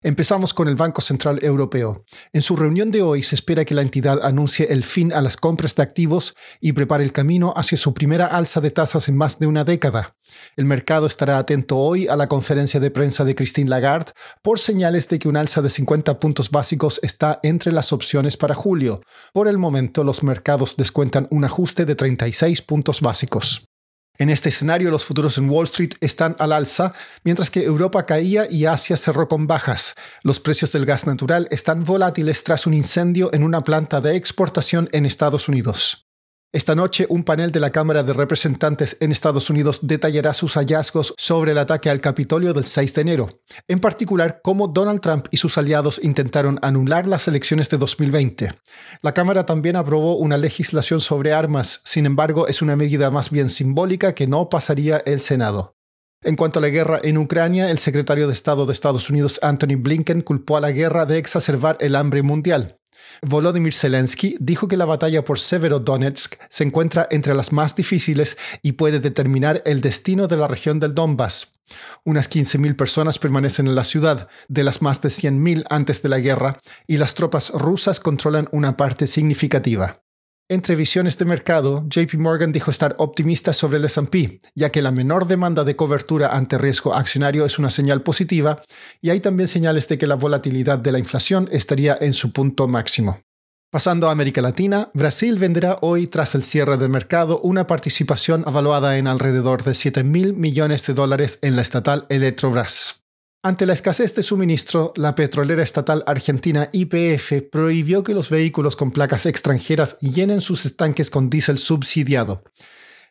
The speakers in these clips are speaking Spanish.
Empezamos con el Banco Central Europeo. En su reunión de hoy se espera que la entidad anuncie el fin a las compras de activos y prepare el camino hacia su primera alza de tasas en más de una década. El mercado estará atento hoy a la conferencia de prensa de Christine Lagarde por señales de que un alza de 50 puntos básicos está entre las opciones para julio. Por el momento, los mercados descuentan un ajuste de 36 puntos básicos. En este escenario, los futuros en Wall Street están al alza, mientras que Europa caía y Asia cerró con bajas. Los precios del gas natural están volátiles tras un incendio en una planta de exportación en Estados Unidos. Esta noche, un panel de la Cámara de Representantes en Estados Unidos detallará sus hallazgos sobre el ataque al Capitolio del 6 de enero, en particular cómo Donald Trump y sus aliados intentaron anular las elecciones de 2020. La Cámara también aprobó una legislación sobre armas, sin embargo es una medida más bien simbólica que no pasaría el Senado. En cuanto a la guerra en Ucrania, el secretario de Estado de Estados Unidos Anthony Blinken culpó a la guerra de exacerbar el hambre mundial. Volodymyr Zelensky dijo que la batalla por Severodonetsk se encuentra entre las más difíciles y puede determinar el destino de la región del Donbass. Unas 15.000 personas permanecen en la ciudad, de las más de 100.000 antes de la guerra, y las tropas rusas controlan una parte significativa. Entre visiones de mercado, JP Morgan dijo estar optimista sobre el SP, ya que la menor demanda de cobertura ante riesgo accionario es una señal positiva, y hay también señales de que la volatilidad de la inflación estaría en su punto máximo. Pasando a América Latina, Brasil venderá hoy, tras el cierre del mercado, una participación evaluada en alrededor de 7 mil millones de dólares en la estatal Electrobras. Ante la escasez de suministro, la petrolera estatal argentina YPF prohibió que los vehículos con placas extranjeras llenen sus estanques con diésel subsidiado.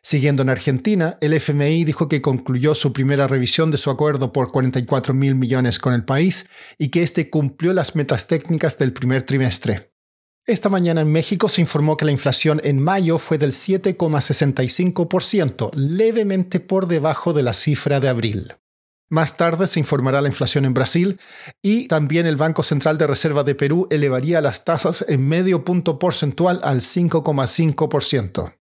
Siguiendo en Argentina, el FMI dijo que concluyó su primera revisión de su acuerdo por 44 mil millones con el país y que éste cumplió las metas técnicas del primer trimestre. Esta mañana en México se informó que la inflación en mayo fue del 7,65%, levemente por debajo de la cifra de abril. Más tarde se informará la inflación en Brasil y también el Banco Central de Reserva de Perú elevaría las tasas en medio punto porcentual al 5,5%.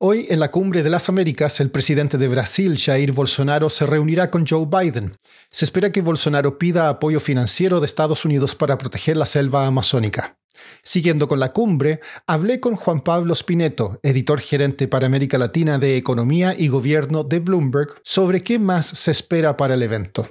Hoy, en la Cumbre de las Américas, el presidente de Brasil, Jair Bolsonaro, se reunirá con Joe Biden. Se espera que Bolsonaro pida apoyo financiero de Estados Unidos para proteger la selva amazónica. Siguiendo con la cumbre, hablé con Juan Pablo Spineto, editor gerente para América Latina de Economía y Gobierno de Bloomberg, sobre qué más se espera para el evento.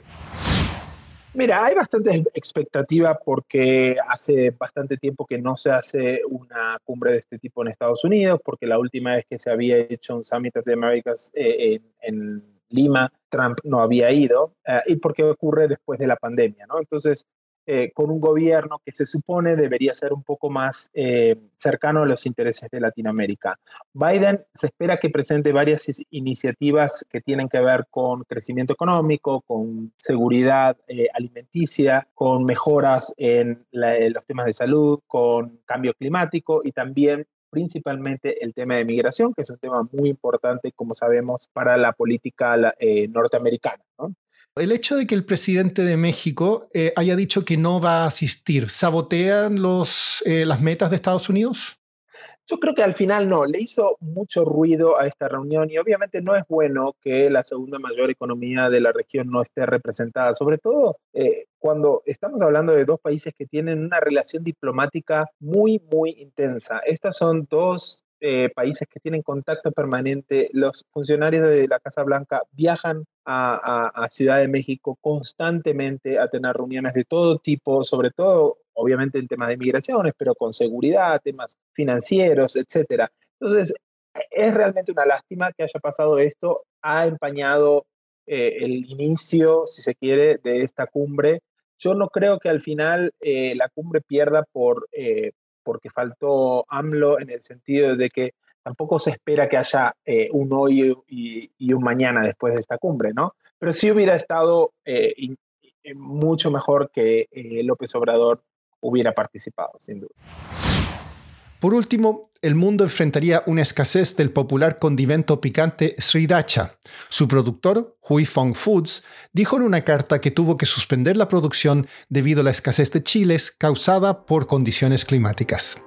Mira, hay bastante expectativa porque hace bastante tiempo que no se hace una cumbre de este tipo en Estados Unidos, porque la última vez que se había hecho un Summit of the Americas eh, en, Lima, Trump no había ido, eh, y porque ocurre después de la pandemia, ¿no? Entonces, eh, con un gobierno que se supone debería ser un poco más eh, cercano a los intereses de Latinoamérica. Biden se espera que presente varias iniciativas que tienen que ver con crecimiento económico, con seguridad eh, alimenticia, con mejoras en, los temas de salud, con cambio climático y también principalmente el tema de migración, que es un tema muy importante, como sabemos, para la política norteamericana. ¿no? El hecho de que el presidente de México eh, haya dicho que no va a asistir, ¿sabotean los, eh, las metas de Estados Unidos? Yo creo que al final no, le hizo mucho ruido a esta reunión y obviamente no es bueno que la segunda mayor economía de la región no esté representada, sobre todo eh, cuando estamos hablando de dos países que tienen una relación diplomática muy, muy intensa. Estas son dos países que tienen contacto permanente, los funcionarios de la Casa Blanca viajan a, Ciudad de México constantemente a tener reuniones de todo tipo, sobre todo, obviamente, en temas de migraciones, pero con seguridad, temas financieros, etc. Entonces, es realmente una lástima que haya pasado esto. Ha empañado eh, el inicio, si se quiere, de esta cumbre. Yo no creo que al final eh, la cumbre pierda por, porque faltó AMLO en el sentido de que tampoco se espera que haya eh, un hoy y, un mañana después de esta cumbre, ¿no? Pero sí hubiera estado eh, mucho mejor que eh, López Obrador hubiera participado, sin duda. Por último, el mundo enfrentaría una escasez del popular condimento picante Sriracha. Su productor, Hui Fong Foods, dijo en una carta que tuvo que suspender la producción debido a la escasez de chiles causada por condiciones climáticas.